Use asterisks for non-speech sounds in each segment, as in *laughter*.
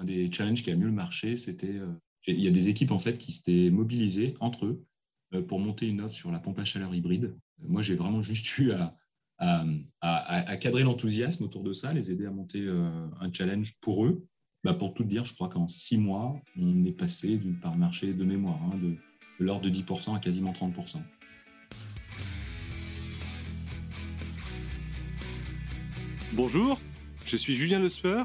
un des challenges qui a mieux marché, c'était il y a des équipes en fait qui s'étaient mobilisées entre eux pour monter une offre sur la pompe à chaleur hybride. Moi, j'ai vraiment juste eu à, à, cadrer l'enthousiasme autour de ça, les aider à monter un challenge pour eux. Bah, pour tout dire, je crois qu'en six mois, on est passé d'une part marché de mémoire hein, de, l'ordre de 10% à quasiment 30%. Bonjour, je suis Julien Lesper,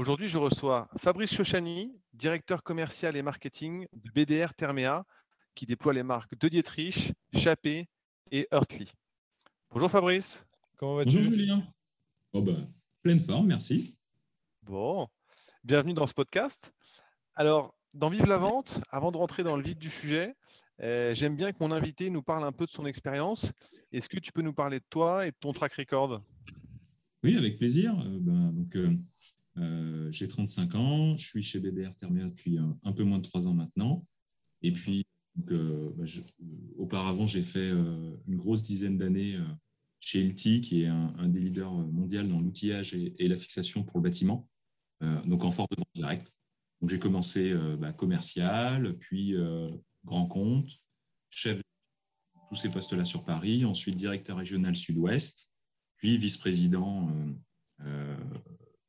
Aujourd'hui, je reçois Fabrice Chochani, directeur commercial et marketing de BDR Thermea, qui déploie les marques de Dietrich, Chappé et Hurtley. Bonjour Fabrice, comment vas-tu? Bonjour Julien. Oh bah, pleine forme, merci. Bon, bienvenue dans ce podcast. Alors, dans Vive la Vente, avant de rentrer dans le vif du sujet, euh, j'aime bien que mon invité nous parle un peu de son expérience. Est-ce que tu peux nous parler de toi et de ton track record? Oui, avec plaisir. Euh, ben, donc, euh, euh, j'ai 35 ans, je suis chez BDR Thermia depuis un, peu moins de 3 ans maintenant. Et puis, euh, bah, auparavant, j'ai fait euh, une grosse dizaine d'années chez LT, qui est un, des leaders mondiaux dans l'outillage et, la fixation pour le bâtiment, donc en force de vente directe. Donc, j'ai commencé bah, commercial, puis grand compte, chef de tous ces postes-là sur Paris, ensuite directeur régional sud-ouest, puis vice-président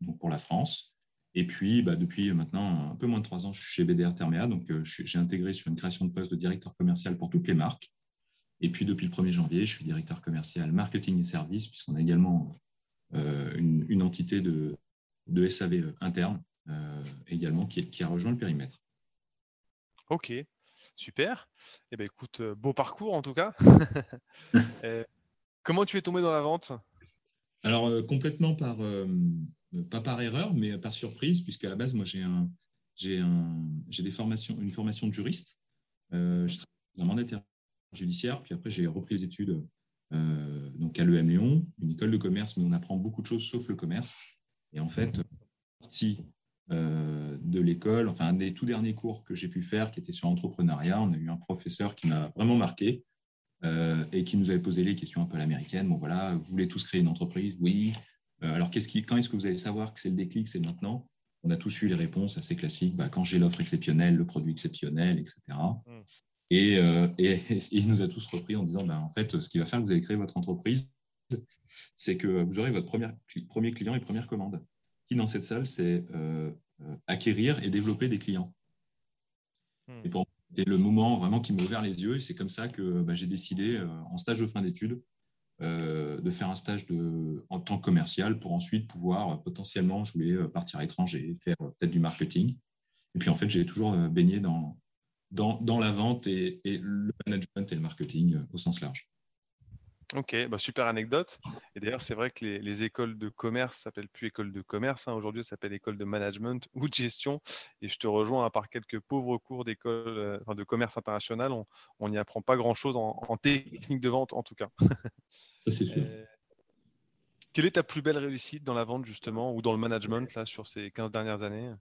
donc pour la France. Et puis, bah, depuis maintenant un peu moins de trois ans, je suis chez BDR Thermea. Donc, euh, j'ai intégré sur une création de poste de directeur commercial pour toutes les marques. Et puis, depuis le 1er janvier, je suis directeur commercial marketing et services, puisqu'on a également euh, une, entité de, de SAV euh, interne également qui, qui, a rejoint le périmètre. Ok, super. Eh bien, écoute, beau parcours en tout cas. *laughs* comment tu es tombé dans la vente? Alors, complètement par pas par erreur, mais par surprise, puisqu'à la base, moi, j'ai un, j'ai un, des formations, une formation de juriste. Euh, je travaille dans un mandataire judiciaire, puis après, j'ai repris les études euh, donc à l'EM Lyon, une école de commerce, mais on apprend beaucoup de choses sauf le commerce. Et en fait, euh, de l'école, enfin, un des tout derniers cours que j'ai pu faire, qui était sur l'entrepreneuriat, on a eu un professeur qui m'a vraiment marqué. et qui nous avait posé les questions un peu à l'américaine. Bon, voilà, vous voulez tous créer une entreprise? Oui. Euh, alors, qui, quand est-ce que vous allez savoir que c'est le déclic C'est maintenant? On a tous eu les réponses assez classiques. Bah, quand j'ai l'offre exceptionnelle, le produit exceptionnel, etc. Et, mm. euh, et, il nous a tous repris en disant, bah, en fait, ce qui va faire que vous allez créer votre entreprise, c'est que vous aurez votre premier client et première commande. Qui dans cette salle, c'est euh, acquérir et développer des clients. Mm. Et pour c'était le moment vraiment qui m'a ouvert les yeux. Et c'est comme ça que bah, j'ai décidé, en stage de fin d'études, de faire un stage en tant que commercial pour ensuite pouvoir euh, potentiellement, je voulais euh, partir à l'étranger, faire peut-être du marketing. Et puis en fait, j'ai toujours baigné dans, dans, la vente et, le management et le marketing au sens large. Ok, bah super anecdote. Et d'ailleurs, c'est vrai que les, écoles de commerce s'appellent plus écoles de commerce. Hein. Aujourd'hui, ça s'appelle école de management *laughs* ou de gestion. Et je te rejoins, à part quelques pauvres cours d'école euh, de commerce international, on n'y apprend pas grand-chose en, technique de vente, en tout cas. Ça, c'est sûr. Euh, quelle est ta plus belle réussite dans la vente, justement, ou dans le management, là, sur ces 15 dernières années?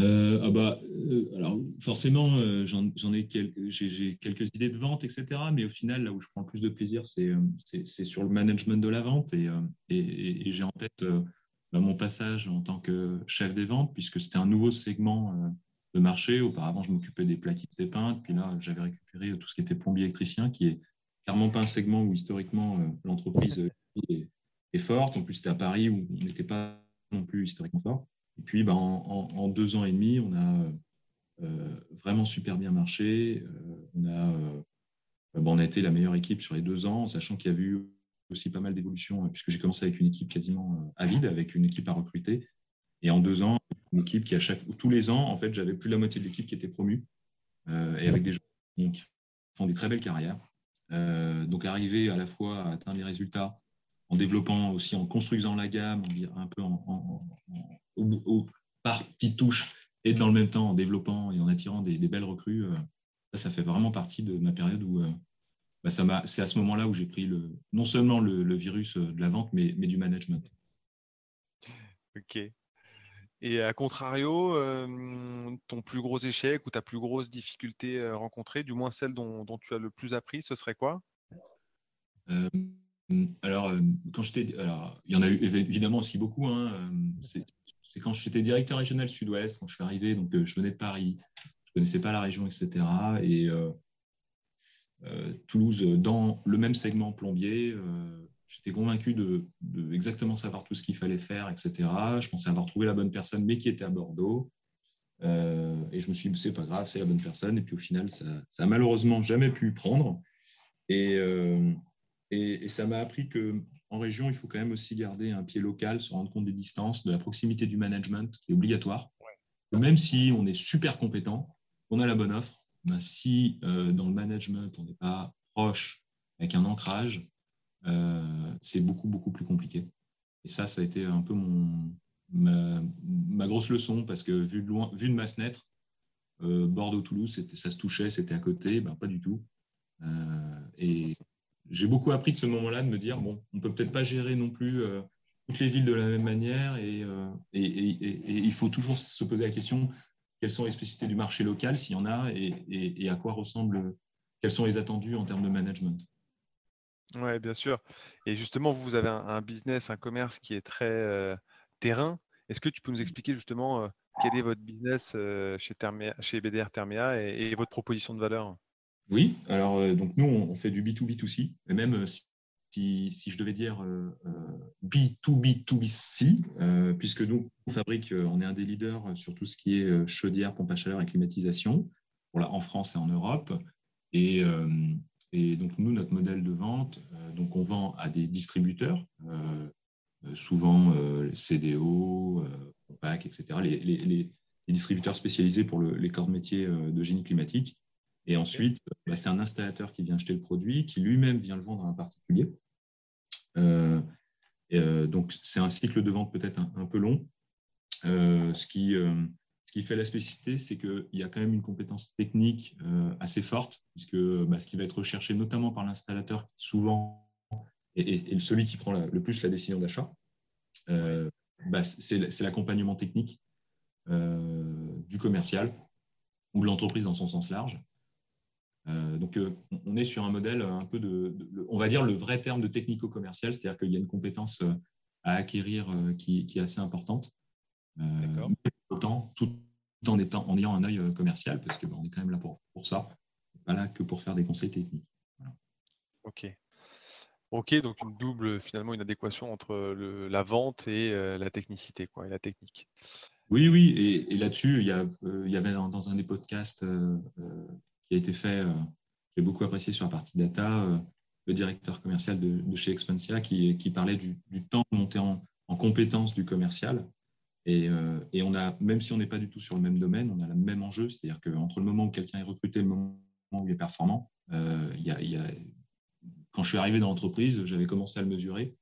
Euh, ah bah, euh, alors forcément, euh, j'en ai j'ai quelques idées de vente, etc. Mais au final, là où je prends le plus de plaisir, c'est sur le management de la vente. Et, j'ai en tête bah, mon passage en tant que chef des ventes, puisque c'était un nouveau segment de marché. Auparavant, je m'occupais des plaquettes des peintres. Puis là, j'avais récupéré tout ce qui était plombier électricien, qui est clairement pas un segment où historiquement l'entreprise est, forte. En plus, c'était à Paris où on n'était pas non plus historiquement fort. Et puis, bah, en, deux ans et demi, on a vraiment super bien marché. on, a, bah, on a été la meilleure équipe sur les deux ans, sachant qu'il y a eu aussi pas mal d'évolutions, puisque j'ai commencé avec une équipe quasiment à vide, avec une équipe à recruter. Et en deux ans, une équipe qui, à chaque, tous les ans, en fait, j'avais plus de la moitié de l'équipe qui était promue, euh, et avec des gens qui font des très belles carrières. Euh, donc, arriver à la fois à atteindre les résultats en développant aussi, en construisant la gamme, un peu en, par petites touches, et dans le même temps en développant et en attirant des, belles recrues, euh, ça, ça fait vraiment partie de ma période où bah, c'est à ce moment-là où j'ai pris le, non seulement le, virus de la vente, mais, mais du management. Ok. Et à contrario, ton plus gros échec ou ta plus grosse difficulté rencontrée, du moins celle dont, tu as le plus appris, ce serait quoi? Alors, quand j'étais, alors, il y en a eu évidemment aussi beaucoup. Hein, c'est quand j'étais directeur régional Sud-Ouest, quand je suis arrivé, donc je venais de Paris, je connaissais pas la région, etc. Et Toulouse, dans le même segment plombier, j'étais convaincu de, exactement savoir tout ce qu'il fallait faire, etc. Je pensais avoir trouvé la bonne personne, mais qui était à Bordeaux. Euh, et je me suis dit, c'est pas grave, c'est la bonne personne. Et puis au final, ça, ça malheureusement jamais pu prendre. Euh, et, et, ça m'a appris que en région, il faut quand même aussi garder un pied local, se rendre compte des distances, de la proximité du management, qui est obligatoire. Même si on est super compétent, on a la bonne offre, ben si euh, dans le management, on n'est pas proche, avec un ancrage, euh, c'est beaucoup, beaucoup plus compliqué. Et ça, ça a été un peu mon, ma, grosse leçon, parce que vu de, loin, vu de ma fenêtre, euh, Bordeaux-Toulouse, ça se touchait, c'était à côté, ben, pas du tout. Et j'ai beaucoup appris de ce moment-là de me dire, bon, on peut peut-être pas gérer non plus toutes les villes de la même manière, et, et, il faut toujours se poser la question, quelles sont les spécificités du marché local, s'il y en a, et, à quoi ressemble, quels sont les attendus en termes de management. Oui, bien sûr. Et justement, vous avez un, business, un commerce qui est très terrain. Est-ce que tu peux nous expliquer justement quel est votre business chez, chez BDR Thermea et, votre proposition de valeur? Oui, alors donc nous, on fait du B2B2C, et même si, si, je devais dire B2B2B2C, puisque nous, on fabrique, on est un des leaders sur tout ce qui est chaudière, pompe à chaleur et climatisation, en France et en Europe. Et, donc, nous, notre modèle de vente, euh, donc on vend à des distributeurs, euh, euh, souvent CDO, OPAC, etc., les, distributeurs spécialisés pour les corps de métier de génie climatique. Et ensuite, bah, c'est un installateur qui vient acheter le produit, qui lui-même vient le vendre à un particulier. donc, c'est un cycle de vente peut-être un, peu long, ce qui ce qui fait la spécificité, c'est qu'il y a quand même une compétence technique euh, assez forte, puisque bah, ce qui va être recherché notamment par l'installateur, souvent, et, celui qui prend le plus la décision d'achat, euh, bah, c'est l'accompagnement technique euh, du commercial ou de l'entreprise dans son sens large. Donc, on est sur un modèle un peu de, on va dire, le vrai terme de technico-commercial, c'est-à-dire qu'il y a une compétence à acquérir qui, qui est assez importante. Autant, tout en, étant, en ayant un œil euh, commercial, parce qu'on est quand même là pour, pour ça, pas là que pour faire des conseils techniques. Ok. Ok, donc une double, finalement, une adéquation entre le, la vente et euh, la technicité, quoi, et la technique. Oui, oui, et, là-dessus, il, y euh, il y avait dans, un des podcasts qui a été fait, j'ai beaucoup apprécié sur la partie data, le directeur commercial de, chez Expansia qui, qui parlait du, temps de monter en, en compétence du commercial euh, et, on a, même si on n'est pas du tout sur le même domaine, on a le même enjeu, c'est-à-dire qu'entre le moment où quelqu'un est recruté et le moment où il est performant, euh, il y a, quand je suis arrivé dans l'entreprise, j'avais commencé à le mesurer.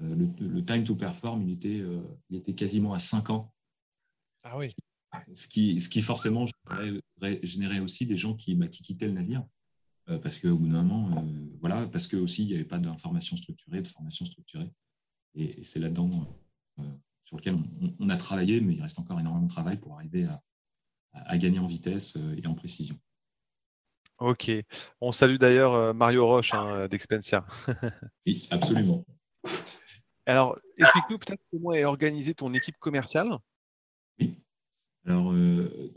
Euh, le, time to perform, il était, il était quasiment à 5 ans. Ah oui. Ce qui, ce qui forcément générait aussi des gens qui, bah, qui quittaient le navire. parce qu'au bout d'un moment, voilà, parce que aussi il n'y avait pas d'information structurée, de formation structurée. Et, et c'est là-dedans sur lequel on, a travaillé, mais il reste encore énormément de travail pour arriver à, gagner en vitesse euh, et en précision. Ok. On salue d'ailleurs euh, Mario Roche hein, d'Expensia. *laughs* oui, absolument. Alors, explique-nous peut-être comment est organisée ton équipe commerciale. Alors,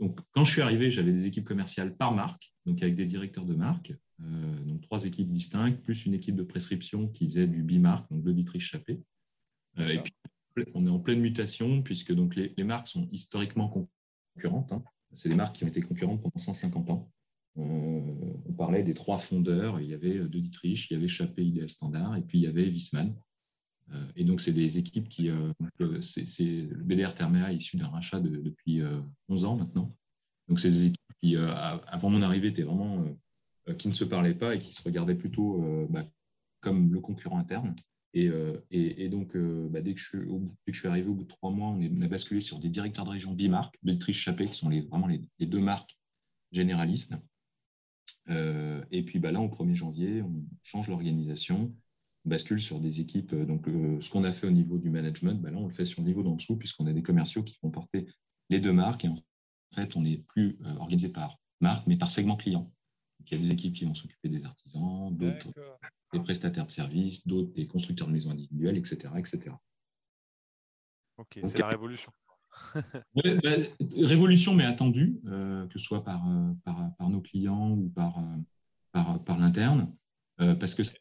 donc, quand je suis arrivé, j'avais des équipes commerciales par marque, donc avec des directeurs de marque, donc trois équipes distinctes, plus une équipe de prescription qui faisait du bimarque, donc l'auditrice Chappé. et puis, on est en pleine mutation, puisque donc, les, marques sont historiquement concurrentes. Hein. C'est des marques qui ont été concurrentes pendant 150 ans. on parlait des trois fondeurs. Il y avait De Dietrich, il y avait Chappé Ideal Standard, et puis il y avait Wiesmann. Euh, et donc, c'est des équipes qui. Euh, c'est le BDR Thermea issu d'un rachat depuis 11 euh, ans maintenant. Donc, c'est des équipes qui, avant mon arrivée, étaient vraiment. qui ne se parlaient pas et qui se regardaient plutôt bah, comme le concurrent interne. Et, donc, bah, dès, que je, suis arrivé au bout de trois mois, on, a basculé sur des directeurs de région bimarques, Béatrice Chappé, qui sont vraiment les, deux marques généralistes. et puis bah, là, au 1er janvier, on change l'organisation bascule sur des équipes. Euh, donc, euh, ce qu'on a fait au niveau du management, bah là, on le fait sur le niveau d'en dessous, puisqu'on a des commerciaux qui font porter les deux marques. Et en fait, on n'est plus euh, organisé par marque, mais par segment client. il y a des équipes qui vont s'occuper des artisans, d'autres des prestataires de services, d'autres des constructeurs de maisons individuelles, etc. etc. Ok, c'est la révolution. *laughs* Bah, révolution, mais attendue, que ce soit par, par, nos clients ou par, par, par l'interne, parce que ça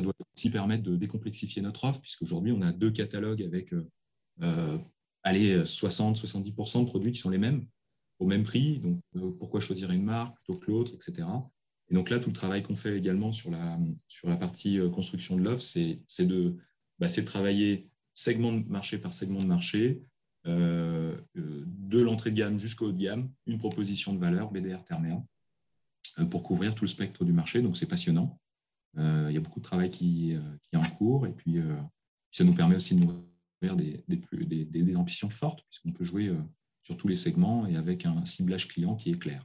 doit aussi permettre de décomplexifier notre offre, puisqu'aujourd'hui, on a deux catalogues avec euh, euh, 60-70% de produits qui sont les mêmes, au même prix. Donc, euh, pourquoi choisir une marque plutôt que l'autre, etc. Et donc là, tout le travail qu'on fait également sur la, sur la partie euh, construction de l'offre, c'est de, bah, de travailler segment de marché par segment de marché, de l'entrée de gamme jusqu'au haut de gamme, une proposition de valeur BDR Therméa pour couvrir tout le spectre du marché. Donc, c'est passionnant. Euh, il y a beaucoup de travail qui, euh, qui est en cours et puis euh, ça nous permet aussi de nous ouvrir des, des, des, ambitions fortes puisqu'on peut jouer sur tous les segments et avec un ciblage client qui est clair.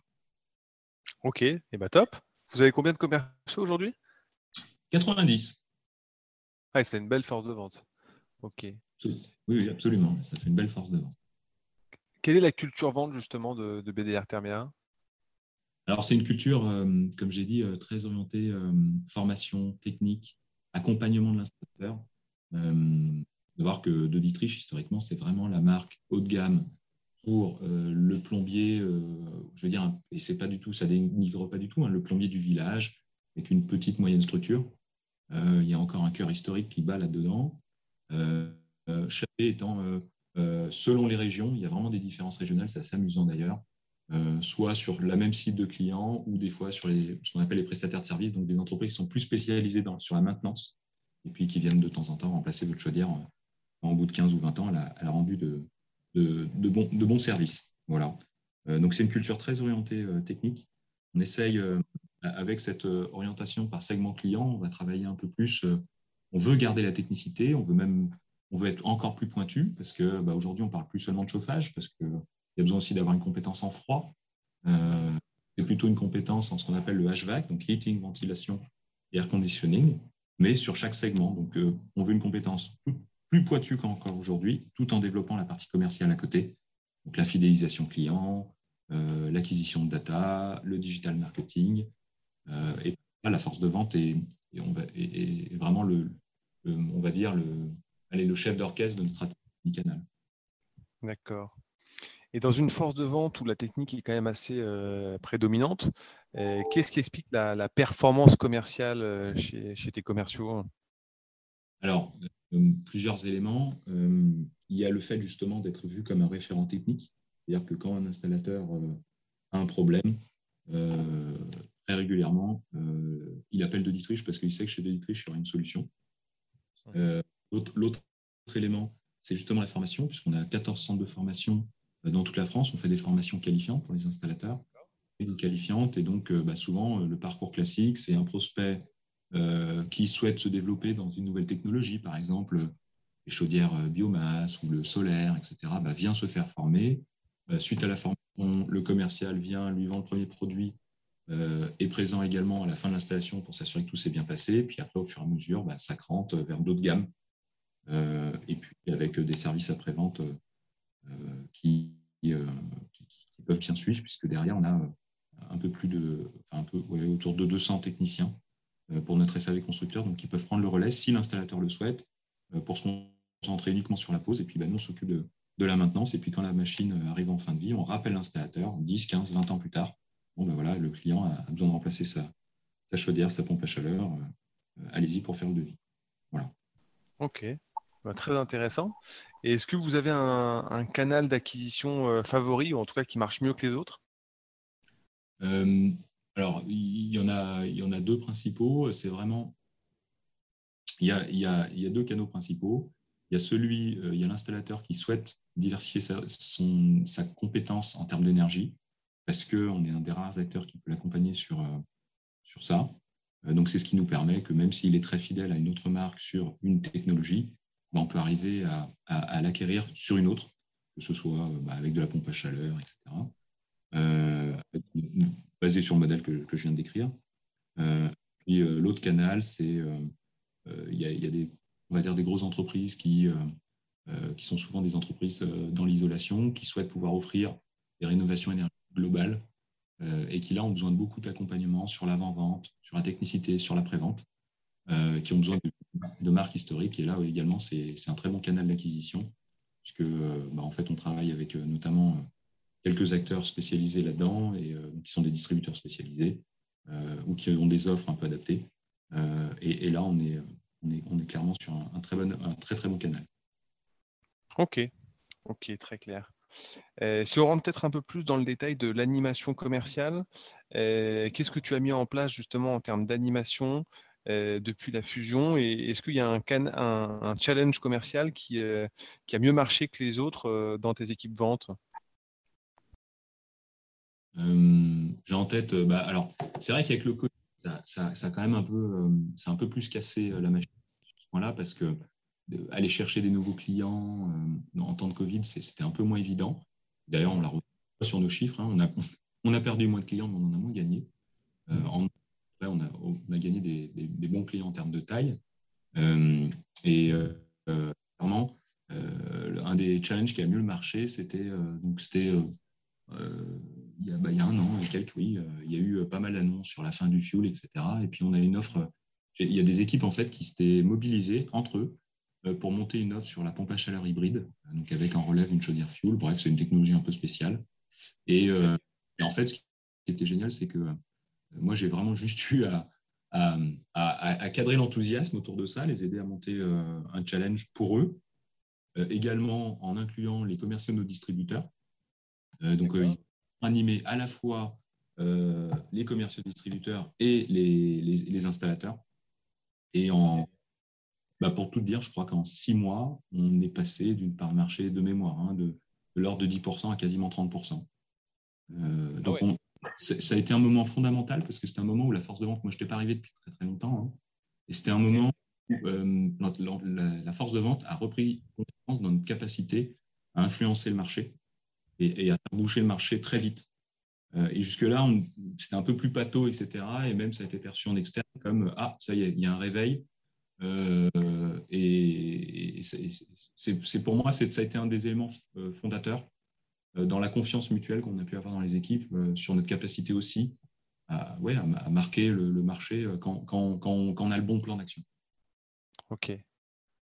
Ok, et eh ben top. Vous avez combien de commerciaux aujourd'hui? 90. Ah, c'est une belle force de vente. Ok. Oui, absolument. Ça fait une belle force de vente. Quelle est la culture vente justement de, de BDR Thermia alors, c'est une culture, euh, comme j'ai dit, euh, très orientée euh, formation technique, accompagnement de l'installateur. de voir que De Dietrich, historiquement, c'est vraiment la marque haut de gamme pour le plombier, je veux dire, et c'est pas du tout, ça dénigre pas du tout, hein, le plombier du village, avec une petite moyenne structure. il y a encore un cœur historique qui bat là-dedans. Chappé étant, selon les régions, il y a vraiment des différences régionales, c'est assez amusant d'ailleurs. Euh, soit sur la même cible de clients ou des fois sur les, ce qu'on appelle les prestataires de services, donc des entreprises qui sont plus spécialisées dans, sur la maintenance et puis qui viennent de temps en temps remplacer votre chaudière en, en bout de 15 ou 20 ans, elle a, rendu de, de, de, bons, de bons services. Voilà. Euh, donc c'est une culture très orientée euh, technique. On essaye, avec cette orientation par segment client, on va travailler un peu plus. on veut garder la technicité, on veut même on veut être encore plus pointu parce que bah, aujourd'hui on parle plus seulement de chauffage parce que il y a besoin aussi d'avoir une compétence en froid. Euh, c'est plutôt une compétence en ce qu'on appelle le HVAC, donc heating, ventilation et air conditioning, mais sur chaque segment. Donc, euh, on veut une compétence plus pointue qu'encore aujourd'hui, tout en développant la partie commerciale à côté. Donc, la fidélisation client, euh, l'acquisition de data, le digital marketing. et la force de vente est, vraiment le, on va dire, le, le chef d'orchestre de notre stratégie canal. D'accord. Et dans une force de vente où la technique est quand même assez euh, prédominante, euh, qu'est-ce qui explique la, performance commerciale euh, chez, tes commerciaux? Alors, plusieurs éléments. il y a le fait justement d'être vu comme un référent technique. C'est-à-dire que quand un installateur a un problème, très régulièrement, il appelle de Dietrich parce qu'il sait que chez de Dietrich, il y aura une solution. L'autre élément, c'est justement la formation, puisqu'on a 14 centres de formation euh, dans toute la France, on fait des formations qualifiantes pour les installateurs, qualifiantes, et donc euh, bah, souvent euh, le parcours classique, c'est un prospect qui souhaite se développer dans une nouvelle technologie, par exemple les chaudières biomasse ou le solaire, etc., bah, vient se faire former. suite à la formation, le commercial vient lui vendre le premier produit, est présent également à la fin de l'installation pour s'assurer que tout s'est bien passé. Puis après, au fur et à mesure, bah, ça crante vers d'autres gammes. et puis avec des services après-vente euh, qui, euh, qui, qui, peuvent bien suivre, puisque derrière, on a euh, un peu plus de, enfin un peu, autour de 200 techniciens pour notre SAV constructeur, donc qui peuvent prendre le relais si l'installateur le souhaite, pour se concentrer uniquement sur la pose. Et puis, ben, nous, on s'occupe de, de la maintenance. Et puis quand la machine arrive en fin de vie, on rappelle l'installateur 10, 15, 20 ans plus tard. Bon, ben voilà, le client a besoin de remplacer sa, sa chaudière, sa pompe à chaleur. Allez-y pour faire le devis. Voilà. Ok, bah, très intéressant. Et est-ce que vous avez un, canal d'acquisition favori, ou en tout cas qui marche mieux que les autres? Alors, il y, en a, y en a deux principaux. C'est vraiment. Il y, a, deux canaux principaux. Il y a celui, il y a l'installateur qui souhaite diversifier sa compétence en termes d'énergie, parce qu'on est un des rares acteurs qui peut l'accompagner sur, sur ça. Donc, c'est ce qui nous permet que même s'il est très fidèle à une autre marque sur une technologie, bah, on peut arriver à, l'acquérir sur une autre, que ce soit bah, avec de la pompe à chaleur, etc. Euh, basé sur le modèle que, je viens de décrire. Euh, puis euh, l'autre canal, c'est il y, a, des, on va dire des grosses entreprises qui, qui sont souvent des entreprises dans l'isolation, qui souhaitent pouvoir offrir des rénovations énergétiques globales et qui là ont besoin de beaucoup d'accompagnement sur l'avant-vente, sur la technicité, sur la pré-vente, qui ont besoin de marques historiques. Et là également, c'est un très bon canal d'acquisition, puisque euh, bah, en fait, on travaille avec euh, notamment euh, quelques acteurs spécialisés là-dedans et qui sont des distributeurs spécialisés ou qui ont des offres un peu adaptées. Et, là, on est, on est, on est clairement sur un, très bon, un très très bon canal. Ok, ok, très clair. si on rentre peut-être un peu plus dans le détail de l'animation commerciale, qu'est-ce que tu as mis en place justement en termes d'animation euh, depuis la fusion Et est-ce qu'il y a un, challenge commercial qui, euh, qui, a mieux marché que les autres euh, dans tes équipes ventes? J'ai en tête, bah, alors c'est vrai qu'avec le Covid, ça, ça, quand même un peu, c'est un peu plus cassé la machine à ce point-là parce que aller chercher des nouveaux clients en temps de Covid, c'était un peu moins évident. D'ailleurs, on l'a retrouvé sur nos chiffres. Hein. on, a, on a perdu moins de clients, mais on en a moins gagné. On a, gagné des, bons clients en termes de taille. Euh, et euh, euh, clairement, un des challenges qui a mieux marché, c'était donc il, y a, bah, y a un an et quelques, oui, il y a eu pas mal d'annonces sur la fin du fuel, etc. Et puis on a une offre. Il y a des équipes en fait qui s'étaient mobilisées entre eux pour monter une offre sur la pompe à chaleur hybride, donc avec en relève une chaudière fuel. Bref, c'est une technologie un peu spéciale. Et, et, en fait, ce qui était génial, c'est que moi, j'ai vraiment juste eu à, à, cadrer l'enthousiasme autour de ça, les aider à monter euh, un challenge pour eux, euh, également en incluant les commerciaux de nos distributeurs. Euh, donc, ils ont animé à la fois les commerciaux distributeurs et les, les, installateurs. Et en, bah pour tout dire, je crois qu'en six mois, on est passé d'une part marché de mémoire hein, de, l'ordre de 10% à quasiment 30%. donc, ah on, ça a été un moment fondamental parce que c'était un moment où la force de vente, moi je n'étais pas arrivé depuis très très longtemps, hein. et c'était un moment où euh, la, force de vente a repris confiance dans notre capacité à influencer le marché et, à faire bouger le marché très vite. Euh, et jusque-là, c'était un peu plus pâteau, etc. Et même ça a été perçu en externe comme Ah, ça y est, il y a un réveil. Euh, et, c'est pour moi, ça a été un des éléments fondateurs dans la confiance mutuelle qu'on a pu avoir dans les équipes, euh, sur notre capacité aussi à, ouais, à, marquer le, marché euh, quand, quand, quand, quand, on a le bon plan d'action. Ok.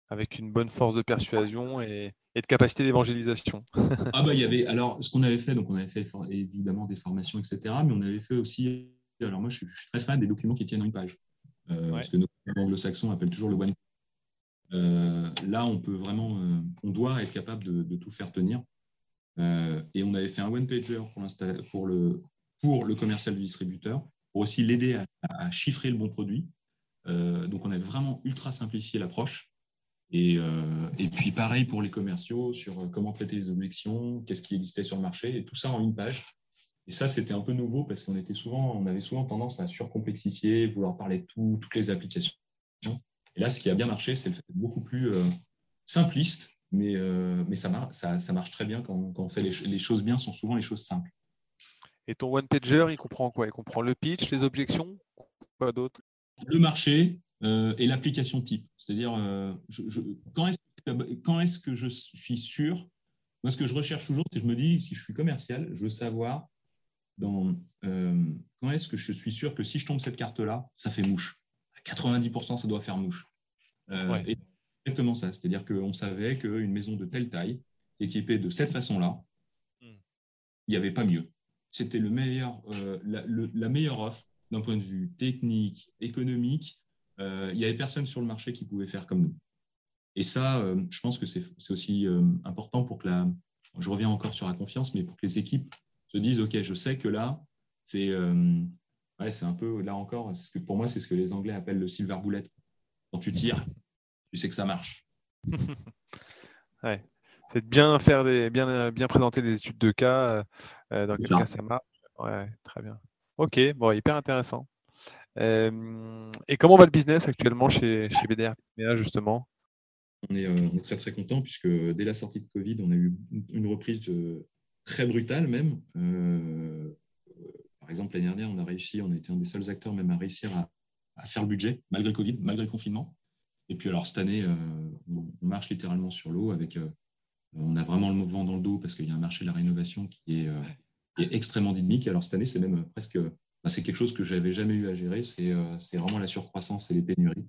Avec une bonne force de persuasion et, et de capacité d'évangélisation. *laughs* ah bah il y avait alors ce qu'on avait fait, donc on avait fait évidemment des formations, etc. Mais on avait fait aussi. Alors moi je suis, très fan des documents qui tiennent en une page. Parce que nos anglo-saxons appellent toujours le one. là, on peut vraiment, on doit être capable de, de tout faire tenir. Euh, et on avait fait un one-pager pour, le, pour le commercial du distributeur, pour aussi l'aider à, chiffrer le bon produit. Euh, donc, on avait vraiment ultra simplifié l'approche. Et, euh, puis, pareil pour les commerciaux sur comment traiter les objections, qu'est-ce qui existait sur le marché, et tout ça en une page. Et ça, c'était un peu nouveau parce qu'on était souvent, on avait souvent tendance à surcomplexifier, vouloir parler de tout, toutes les applications. Et là, ce qui a bien marché, c'est le fait beaucoup plus simpliste mais, euh, mais ça, marche, ça, ça, marche très bien quand, quand on fait les, choses bien, sont souvent les choses simples. Et ton one-pager, il comprend quoi? Il comprend le pitch, les objections, quoi d'autre? Le marché euh, et l'application type. C'est-à-dire, euh, je, quand est-ce que, je suis sûr? Moi, ce que je recherche toujours, c'est je me dis, si je suis commercial, je veux savoir dans, quand est-ce que je suis sûr que si je tombe cette carte-là, ça fait mouche. À 90%, ça doit faire mouche. Et exactement ça. C'est-à-dire qu'on savait qu'une maison de telle taille équipé de cette façon-là, il n'y avait pas mieux. C'était le meilleur, la, meilleure offre d'un point de vue technique, économique. il n'y avait personne sur le marché qui pouvait faire comme nous. Et ça, je pense que c'est aussi important pour que la, je reviens encore sur la confiance, mais pour que les équipes se disent, OK, je sais que là, c'est euh, c'est un peu, là encore, que, pour moi, c'est ce que les Anglais appellent le silver bullet. Quand tu tires, tu sais que ça marche. *laughs* ouais. C'est de bien faire des, bien, bien présenter les études de cas, euh, dans quel cas ça marche. Ouais, très bien. Ok, bon, hyper intéressant. Euh, et comment va le business actuellement chez, chez BDR justement? On est, très très content puisque dès la sortie de Covid, on a eu une reprise très brutale même. Euh, par exemple, l'année dernière, on a réussi, on a été un des seuls acteurs même à réussir à, faire le budget malgré le Covid, malgré le confinement. Et puis alors cette année, euh, on, marche littéralement sur l'eau avec, euh, on a vraiment le mouvement dans le dos parce qu'il y a un marché de la rénovation qui est, extrêmement dynamique. Alors cette année, c'est même presque, bah, c'est quelque chose que j'avais jamais eu à gérer. C'est vraiment la surcroissance et les pénuries.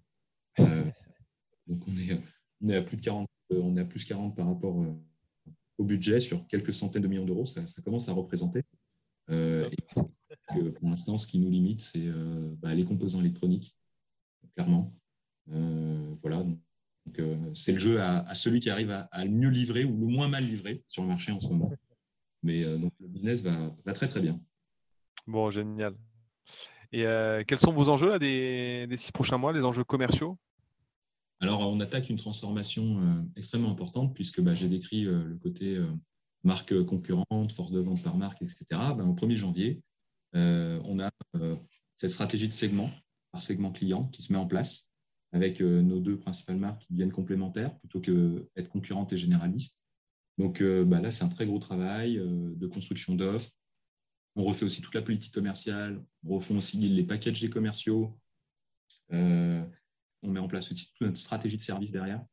donc on est à plus de 40, euh, on est à plus 40 par rapport euh, au budget sur quelques centaines de millions d'euros. Ça, commence à représenter. Euh, pour l'instant, ce qui nous limite, c'est bah, les composants électroniques, clairement. Voilà. c'est le jeu à, celui qui arrive à, le mieux livrer ou le moins mal livrer sur le marché en ce moment. Mais donc, le business va, très très bien. Bon, génial. Et quels sont vos enjeux là, des, des, six prochains mois, les enjeux commerciaux? Alors, on attaque une transformation euh, extrêmement importante puisque bah, j'ai décrit euh, le côté euh, marque concurrente, force de vente par marque, etc. Bah, au 1er janvier, on a cette stratégie de segment par segment client qui se met en place avec nos deux principales marques qui deviennent complémentaires plutôt qu'être concurrentes et généralistes. Donc bah, là, c'est un très gros travail de construction d'offres. On refait aussi toute la politique commerciale, on refait aussi les packages commerciaux on met en place aussi toute notre stratégie de service derrière,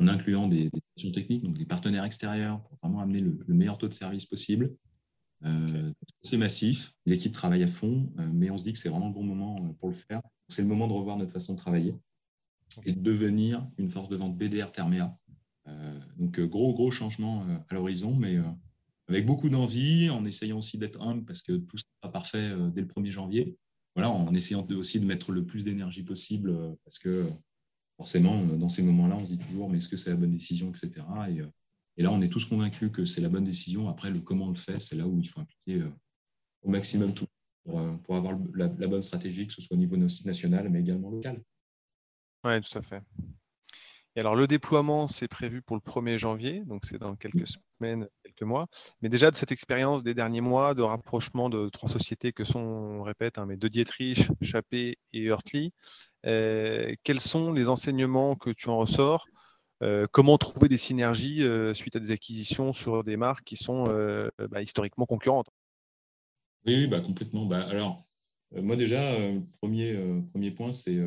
en incluant des, des techniques, donc des partenaires extérieurs pour vraiment amener le, meilleur taux de service possible. Euh, c'est massif, les équipes travaillent à fond, euh, mais on se dit que c'est vraiment le bon moment euh, pour le faire. C'est le moment de revoir notre façon de travailler et de devenir une force de vente BDR Termea. donc gros, gros changement à l'horizon, mais avec beaucoup d'envie, en essayant aussi d'être humble parce que tout sera parfait dès le 1er janvier voilà, en essayant aussi de mettre le plus d'énergie possible, euh, parce que forcément, euh, dans ces moments-là, on se dit toujours, mais est-ce que c'est la bonne décision, etc. Euh, et, là, on est tous convaincus que c'est la bonne décision. Après, le comment on le fait, c'est là où il faut impliquer au maximum tout pour, avoir la, bonne stratégie, que ce soit au niveau national, mais également local. Oui, tout à fait. Et alors, le déploiement, c'est prévu pour le 1er janvier, donc c'est dans quelques semaines, quelques mois. Mais déjà, de cette expérience des derniers mois de rapprochement de trois sociétés que sont, on répète, hein, mais de Dietrich, Chappé et Hurtley, euh, quels sont les enseignements que tu en ressors? Euh, Comment trouver des synergies euh, suite à des acquisitions sur des marques qui sont bah, historiquement concurrentes? Oui, bah, complètement. Bah, alors, moi déjà, premier, premier point, c'est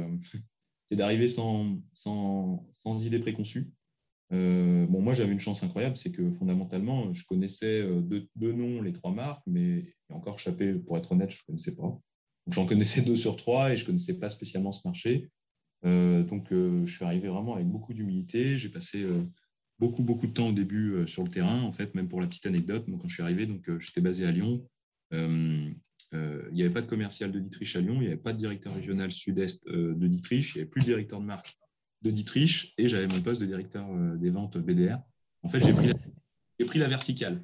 c'est d'arriver sans, sans, sans, idée préconçue. Euh, bon, moi, j'avais une chance incroyable, c'est que fondamentalement, je connaissais euh, deux, noms, les trois marques, mais encore Chappé, pour être honnête, je ne connaissais pas. Donc, j'en connaissais deux sur trois et je ne connaissais pas spécialement ce marché. Euh, donc, je suis arrivé vraiment avec beaucoup d'humilité. J'ai passé beaucoup, beaucoup de temps au début sur le terrain, en fait, même pour la petite anecdote. quand je suis arrivé, donc, j'étais basé à Lyon. Euh, il n'y avait pas de commercial de Dietrich à Lyon, il n'y avait pas de directeur régional sud-est euh, de Dietrich, il n'y avait plus de directeur de marque de Dietrich et j'avais mon poste de directeur euh, des ventes BDR. En fait, j'ai pris, la, pris la verticale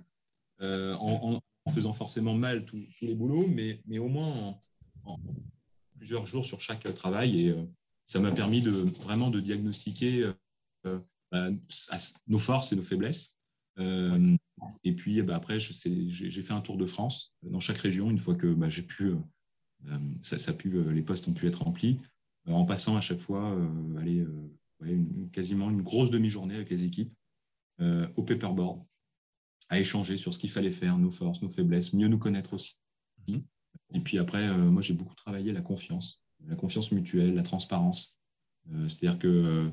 en, faisant forcément mal tous les boulots, mais, mais au moins en, plusieurs jours sur chaque travail et ça m'a permis de vraiment de diagnostiquer bah, nos forces et nos faiblesses. Et puis bah, après, j'ai fait un tour de France dans chaque région une fois que bah, j'ai pu, euh, euh, ça, pu, euh, les postes ont pu être remplis, en passant à chaque fois allez, quasiment une grosse demi-journée avec les équipes au paperboard, à échanger sur ce qu'il fallait faire, nos forces, nos faiblesses, mieux nous connaître aussi. Et puis après, moi, j'ai beaucoup travaillé la confiance, la confiance mutuelle, la transparence. C'est-à-dire que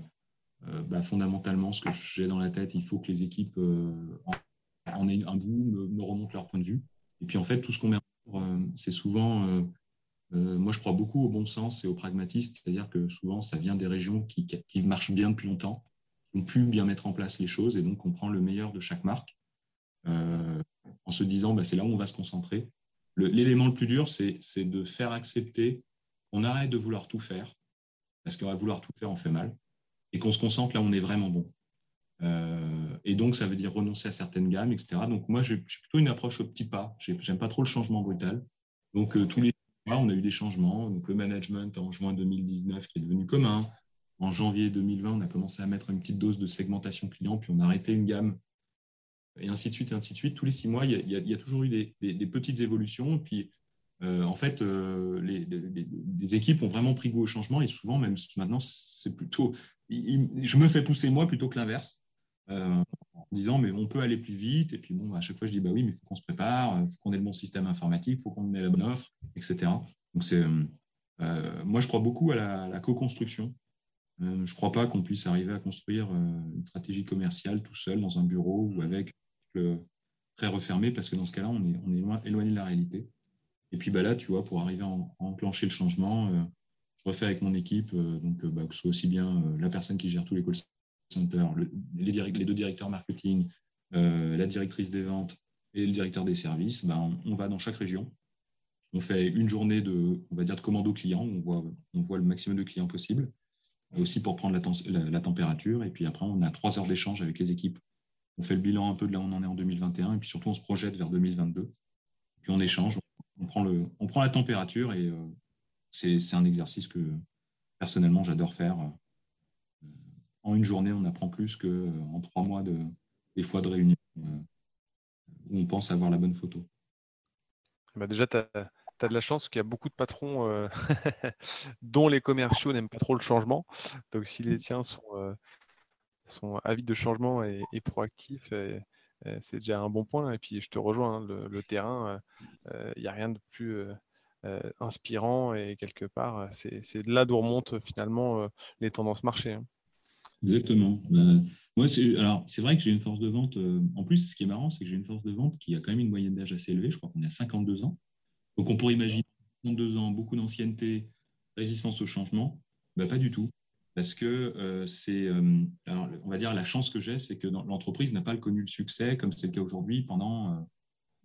bah, fondamentalement, ce que j'ai dans la tête, il faut que les équipes en aient un bout, me, remontent leur point de vue. Et puis en fait, tout ce qu'on met en euh, c'est souvent, euh, euh, moi je crois beaucoup au bon sens et au pragmatisme, c'est-à-dire que souvent ça vient des régions qui, qui, marchent bien depuis longtemps, ont pu bien mettre en place les choses. Et donc, on prend le meilleur de chaque marque en se disant, bah, c'est là où on va se concentrer. L'élément le, plus dur, c'est de faire accepter qu'on arrête de vouloir tout faire, parce va vouloir tout faire, on fait mal, et qu'on se concentre là où on est vraiment bon. Euh, et donc, ça veut dire renoncer à certaines gammes, etc. Donc, moi, j'ai plutôt une approche au petit pas. J'aime pas trop le changement brutal. Donc, euh, tous les mois, on a eu des changements. Donc, le management en juin 2019 qui est devenu commun. En janvier 2020, on a commencé à mettre une petite dose de segmentation client, puis on a arrêté une gamme, et ainsi de suite, et ainsi de suite. Tous les six mois, il y a, toujours eu des, petites évolutions. Puis, euh, en fait, les, les, équipes ont vraiment pris goût au changement, et souvent, même maintenant, c'est plutôt. Je me fais pousser moi plutôt que l'inverse. Euh, en disant mais on peut aller plus vite. Et puis bon, à chaque fois, je dis bah oui, mais il faut qu'on se prépare, il faut qu'on ait le bon système informatique, il faut qu'on ait la bonne offre, etc. Donc c'est, euh, moi, je crois beaucoup à la, co-construction. Euh, je ne crois pas qu'on puisse arriver à construire une stratégie commerciale tout seul dans un bureau ou avec le très refermé, parce que dans ce cas-là, on est, on est loin, éloigné de la réalité. Et puis bah là, tu vois, pour arriver à, enclencher le changement, je refais avec mon équipe, donc bah, que ce soit aussi bien la personne qui gère tous les calls les, les, deux directeurs marketing, euh, la directrice des ventes et le directeur des services, ben, on, va dans chaque région. On fait une journée de, on va dire, de commando client, on voit, on voit le maximum de clients possible, aussi pour prendre la, la, température. Et puis après, on a trois heures d'échange avec les équipes. On fait le bilan un peu de là où on en est en 2021, et puis surtout, on se projette vers 2022. Puis on échange, on prend la température, et euh, c'est un exercice que personnellement, j'adore faire en une journée, on apprend plus qu'en euh, trois mois de, des fois de réunion euh, où on pense avoir la bonne photo. Bah déjà, tu as, de la chance qu'il y a beaucoup de patrons euh, *laughs* dont les commerciaux n'aiment pas trop le changement. Donc, si les tiens sont, sont avides de changement et, proactifs, c'est déjà un bon point. Et puis, je te rejoins, hein, le, terrain, il n'y a rien de plus inspirant et quelque part, c'est là d'où remontent finalement les tendances marché. Hein. Exactement. Ben, moi, c'est, alors, c'est vrai que j'ai une force de vente. Euh, en plus, ce qui est marrant, c'est que j'ai une force de vente qui a quand même une moyenne d'âge assez élevée. Je crois qu'on est à 52 ans. Donc, on pourrait imaginer 52 ans, beaucoup d'ancienneté, résistance au changement. Ben, pas du tout. Parce que euh, c'est, euh, on va dire, la chance que j'ai, c'est que l'entreprise n'a pas connu le succès, comme c'est le cas aujourd'hui, pendant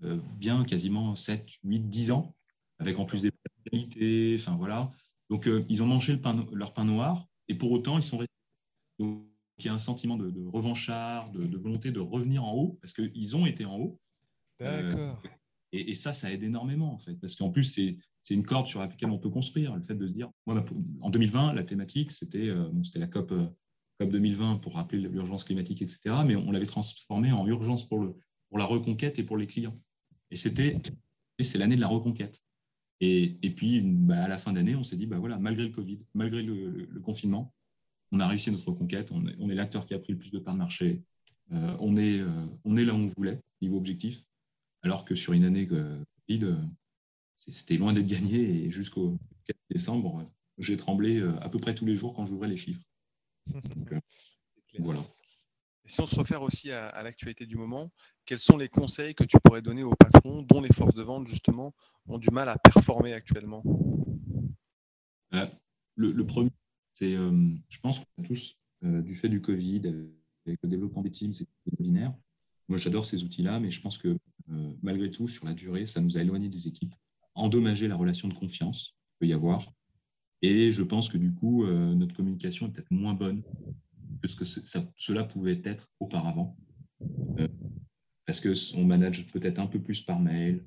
bien quasiment 7, 8, 10 ans, avec en plus des qualités. Enfin, voilà. Donc, ils ont mangé le pain, leur pain noir, et pour autant, ils sont restés donc, il y a un sentiment de, revanchard, de, volonté de revenir en haut, parce qu'ils ont été en haut. D'accord. Euh, et, ça, ça aide énormément, en fait, parce qu'en plus, c'est, une corde sur laquelle on peut construire. Le fait de se dire, moi, en 2020, la thématique, c'était, euh, c'était la COP, euh, COP 2020 pour rappeler l'urgence climatique, etc. Mais on l'avait transformé en urgence pour, le, pour la reconquête et pour les clients. Et c'était, c'est l'année de la reconquête. Et, et puis, bah, à la fin d'année, on s'est dit, bah voilà, malgré le Covid, malgré le confinement, on a réussi notre reconquête, on est, l'acteur qui a pris le plus de parts de marché, euh, on, est, on est là où on voulait, niveau objectif, alors que sur une année Covid, c'était loin d'être gagné et jusqu'au 4 décembre, j'ai tremblé à peu près tous les jours quand j'ouvrais les chiffres. *laughs* voilà. si on se réfère aussi à, l'actualité du moment, quels sont les conseils que tu pourrais donner aux patrons dont les forces de vente, justement, ont du mal à performer actuellement? Le, premier, c'est, euh, je pense qu'on a tous, euh, du fait du Covid, avec le développement des teams et des webinaires, moi j'adore ces outils-là, mais je pense que euh, malgré tout, sur la durée, ça nous a éloigné des équipes, endommagé la relation de confiance qu'il peut y avoir. Et je pense que du coup, notre communication est peut-être moins bonne que ce que cela pouvait être auparavant. parce qu'on manage peut-être un peu plus par mail,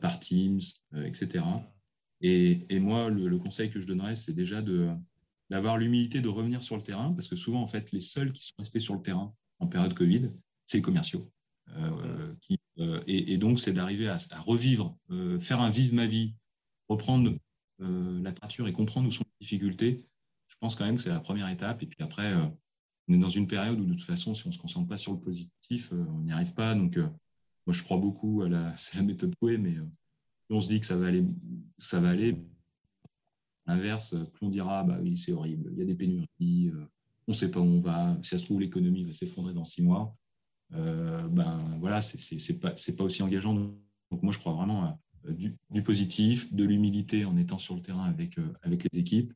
par Teams, etc. Et, moi, le, conseil que je donnerais, c'est déjà de, d'avoir l'humilité de revenir sur le terrain, parce que souvent, en fait, les seuls qui sont restés sur le terrain en période Covid, c'est les commerciaux. Euh, qui, euh, et, donc, c'est d'arriver à, revivre, euh, faire un vive ma vie, reprendre la température et comprendre où sont les difficultés. Je pense quand même que c'est la première étape. Et puis après, on est dans une période où, de toute façon, si on ne se concentre pas sur le positif, on n'y arrive pas. Donc, moi, je crois beaucoup à la, *laughs* méthode Coué, mais on se dit que ça va aller, ça va aller L'inverse, plus on dira, bah oui, c'est horrible, il y a des pénuries, euh, on ne sait pas où on va, si ça se trouve, l'économie va s'effondrer dans six mois, euh, ben voilà, c'est pas, pas aussi engageant. Donc moi, je crois vraiment à euh, du, positif, de l'humilité en étant sur le terrain avec, avec les équipes.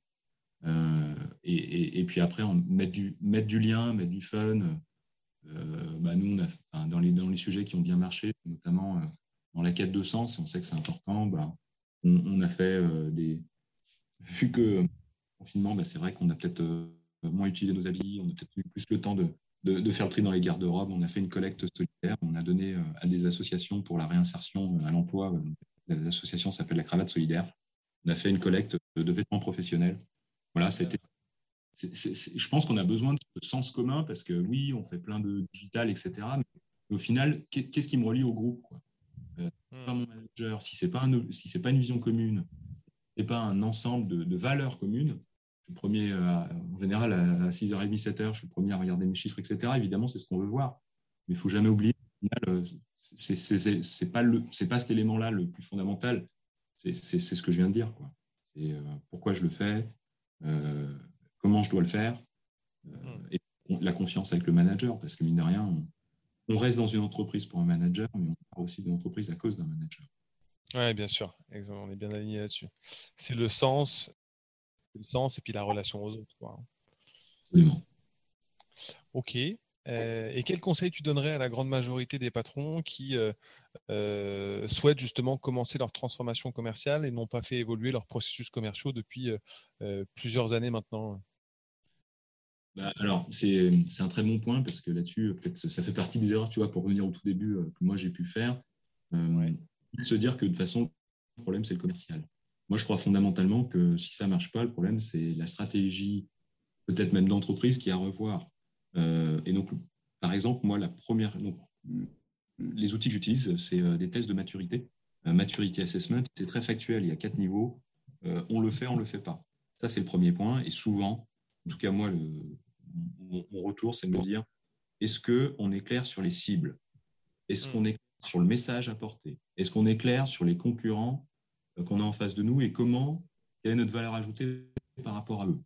et, puis après, mettre, du, mettre du lien, mettre du fun. Bah, nous, on a, dans, les, dans les sujets qui ont bien marché, notamment dans la quête de sens, on sait que c'est important. Bah, on, a fait des. *laughs* Vu que confinement, bah, c'est vrai qu'on a peut-être moins utilisé nos habits, on a peut-être eu plus le temps de, de, faire le tri dans les garde-robes. On a fait une collecte solidaire. On a donné euh, à des associations pour la réinsertion euh, à l'emploi. L'association s'appelle la Cravate Solidaire. On a fait une collecte de vêtements professionnels. Voilà, c'était. je pense qu'on a besoin de sens commun parce que oui, on fait plein de digital, etc. Mais au final, qu'est-ce qui me relie au groupe euh, pas mon manager, si ce n'est pas, si pas une vision commune, ce n'est pas un ensemble de valeurs communes, je suis premier, euh, en général, à 6h30, 7h, je suis le premier à regarder mes chiffres, etc. Évidemment, c'est ce qu'on veut voir. Mais il ne faut jamais oublier, euh, ce n'est pas, pas cet élément-là le plus fondamental. C'est ce que je viens de dire. C'est euh, pourquoi je le fais, comment je dois le faire, et la confiance avec le manager. Parce que, mine de rien, on, reste dans une entreprise pour un manager, mais on part aussi d'une entreprise à cause d'un manager. Oui, bien sûr. On est bien aligné là-dessus. C'est le sens le sens et puis la relation aux autres. Quoi. Absolument. Ok. Euh, et quel conseil tu donnerais à la grande majorité des patrons qui euh, euh, souhaitent justement commencer leur transformation commerciale et n'ont pas fait évoluer leurs processus commerciaux depuis plusieurs années maintenant? Bah, Alors, c'est un très bon point parce que là-dessus, peut-être ça fait partie des erreurs, tu vois, pour revenir au tout début, que moi j'ai pu faire. Ouais. Se dire que de toute façon, le problème, c'est le commercial. Moi, je crois fondamentalement que si ça ne marche pas, le problème, c'est la stratégie, peut-être même d'entreprise, qui est à revoir. Euh, et donc, par exemple, moi, la première, donc, les outils que j'utilise, c'est euh, des tests de maturité. Euh, maturity assessment, c'est très factuel. Il y a quatre niveaux. on le fait, on ne le fait pas. Ça, c'est le premier point. Et souvent, en tout cas, moi, le, mon, retour, c'est de me dire est-ce qu'on est clair sur les cibles? Est-ce hmm. qu'on est clair sur le message à porter Est-ce qu'on est clair sur les concurrents qu'on a en face de nous et comment, quelle est notre valeur ajoutée par rapport à eux.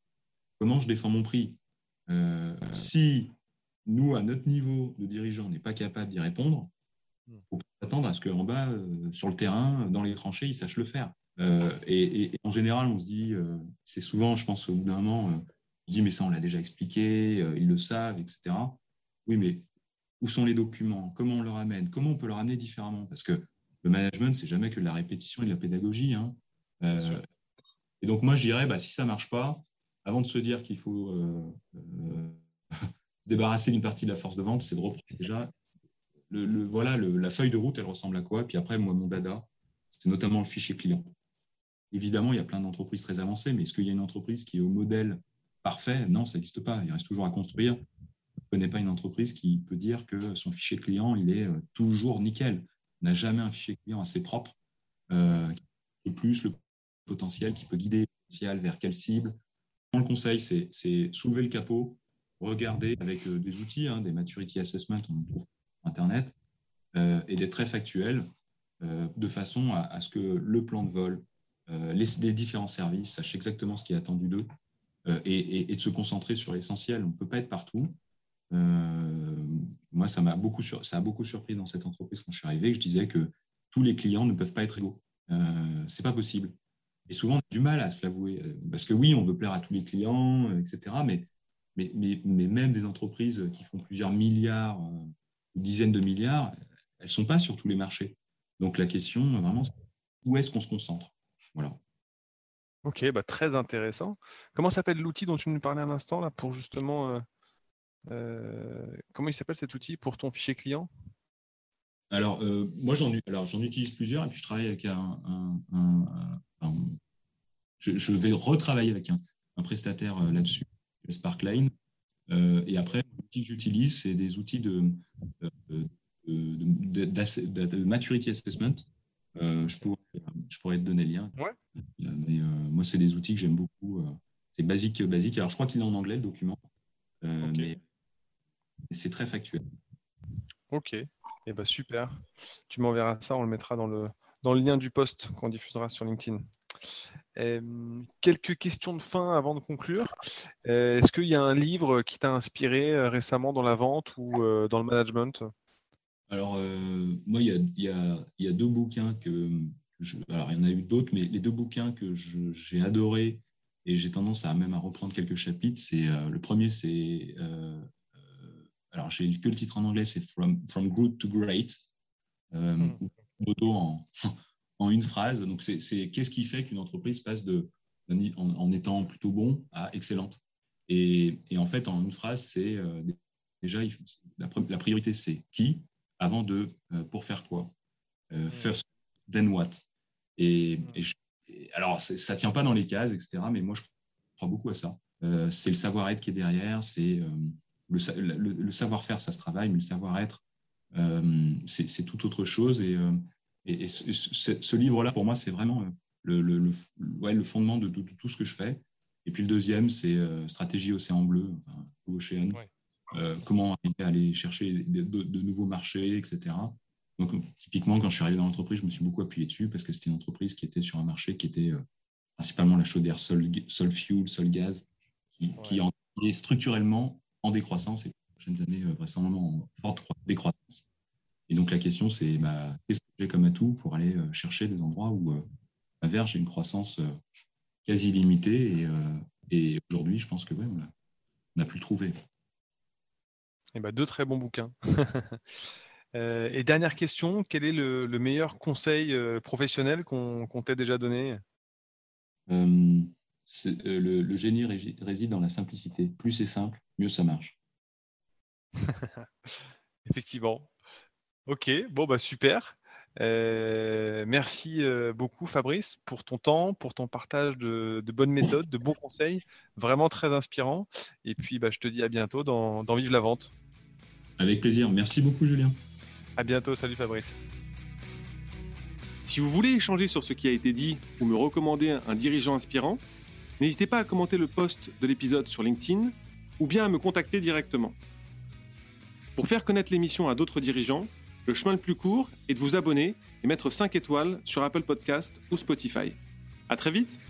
Comment je défends mon prix? Euh, Si nous, à notre niveau de dirigeant, on n'est pas capable d'y répondre, il hmm. faut attendre à ce qu'en bas, euh, sur le terrain, dans les tranchées, ils sachent le faire. et, en général, on se dit, c'est souvent, je pense, au bout d'un moment, on se dit, mais ça, on l'a déjà expliqué, ils le savent, etc. Oui, mais où sont les documents? Comment on leur amène Comment on peut leur amener différemment? Parce que le management, c'est jamais que de la répétition et de la pédagogie. Hein. Euh, et donc, moi, je dirais, bah, si ça ne marche pas, avant de se dire qu'il faut euh, euh, *laughs* se débarrasser d'une partie de la force de vente, c'est de déjà. Le, voilà, la feuille de route, elle ressemble à quoi? Puis après, moi, mon dada, c'est notamment le fichier client. Évidemment, il y a plein d'entreprises très avancées, mais est-ce qu'il y a une entreprise qui est au modèle parfait? Non, ça n'existe pas. Il reste toujours à construire. Je ne connais pas une entreprise qui peut dire que son fichier client, il est toujours nickel n'a jamais un fichier client assez propre, euh, plus le potentiel, qui peut guider le potentiel vers quelle cible. Le conseil, c'est soulever le capot, regarder avec euh, des outils, hein, des maturity assessment, on trouve sur Internet, euh, et d'être très factuel, euh, de façon à, ce que le plan de vol, les, différents services sachent exactement ce qui est attendu d'eux, et, de se concentrer sur l'essentiel. On ne peut pas être partout. Euh, moi, ça m'a beaucoup, ça a beaucoup surpris dans cette entreprise quand je suis arrivé. Je disais que tous les clients ne peuvent pas être égaux. Euh, c'est pas possible. Et souvent, on a du mal à se l'avouer. Euh, parce que oui, on veut plaire à tous les clients, etc. Mais, même des entreprises qui font plusieurs milliards, dizaines de milliards, elles ne sont pas sur tous les marchés. Donc la question, vraiment, c'est où est-ce qu'on se concentre? Voilà. Ok, bah très intéressant. Comment s'appelle l'outil dont tu nous parlais un instant là, pour justement comment il s'appelle cet outil pour ton fichier client? Alors, euh, moi, j'en, utilise plusieurs et puis je travaille avec un. je, vais retravailler avec un, prestataire euh, là-dessus, Sparkline. et après, l'outil que j'utilise, c'est des outils de, de, maturity assessment. je, pourrais, je pourrais te donner le lien. Mais moi, c'est des outils que j'aime beaucoup. c'est basique, basique. Alors, je crois qu'il est en anglais, le document. Mais c'est très factuel. Ok, et eh ben, super. Tu m'enverras ça, on le mettra dans le, dans le lien du post qu'on diffusera sur LinkedIn. quelques questions de fin avant de conclure. Euh, est-ce qu'il y a un livre qui t'a inspiré euh, récemment dans la vente ou euh, dans le management? Alors, moi, il y, a, deux bouquins que. alors, il y en a eu d'autres, mais les deux bouquins que j'ai adorés et j'ai tendance à même à reprendre quelques chapitres. C'est le premier, c'est alors j'ai que le titre en anglais, c'est From, From Good to Great, hmm. en, *laughs* en une phrase. Donc c'est qu'est-ce qui fait qu'une entreprise passe de en, étant plutôt bon à excellente. Et, en fait, en une phrase, c'est déjà la, la priorité, c'est qui avant de pour faire quoi. Hmm. first, then what. Et, hmm. alors, ça ne tient pas dans les cases, etc. Mais moi, je crois beaucoup à ça. Euh, c'est le savoir-être qui est derrière, c'est euh, le, savoir-faire, ça se travaille, mais le savoir-être, euh, c'est tout autre chose. Et, et, ce, livre-là, pour moi, c'est vraiment le, le, ouais, le fondement de, tout ce que je fais. Et puis le deuxième, c'est stratégie océan bleu, enfin, Ocean. comment arriver à aller chercher de, de, nouveaux marchés, etc. Donc, typiquement, quand je suis arrivé dans l'entreprise, je me suis beaucoup appuyé dessus parce que c'était une entreprise qui était sur un marché qui était euh, principalement la chaudière sol, sol fuel, sol gaz, qui, est structurellement en décroissance et les prochaines années, euh, vraisemblablement en forte décroissance. Et donc, la question, c'est bah, qu'est-ce que j'ai comme atout pour aller euh, chercher des endroits où, à Verge, j'ai une croissance quasi limitée. Et, aujourd'hui, je pense que ouais, on a, pu le trouver. Et bah, deux très bons bouquins. *laughs* Euh, et dernière question, quel est le, meilleur conseil euh, professionnel qu'on t'ait déjà donné? Euh, le, génie réside dans la simplicité. Plus c'est simple, mieux ça marche. *laughs* Effectivement. Ok, bon bah super. merci beaucoup Fabrice pour ton temps, pour ton partage de, bonnes méthodes, de bons conseils, vraiment très inspirant. Et puis bah, je te dis à bientôt dans, dans Vive la Vente. Avec plaisir. Merci beaucoup Julien. À bientôt, salut Fabrice. Si vous voulez échanger sur ce qui a été dit ou me recommander un dirigeant inspirant, n'hésitez pas à commenter le post de l'épisode sur LinkedIn ou bien à me contacter directement. Pour faire connaître l'émission à d'autres dirigeants, le chemin le plus court est de vous abonner et mettre 5 étoiles sur Apple Podcast ou Spotify. À très vite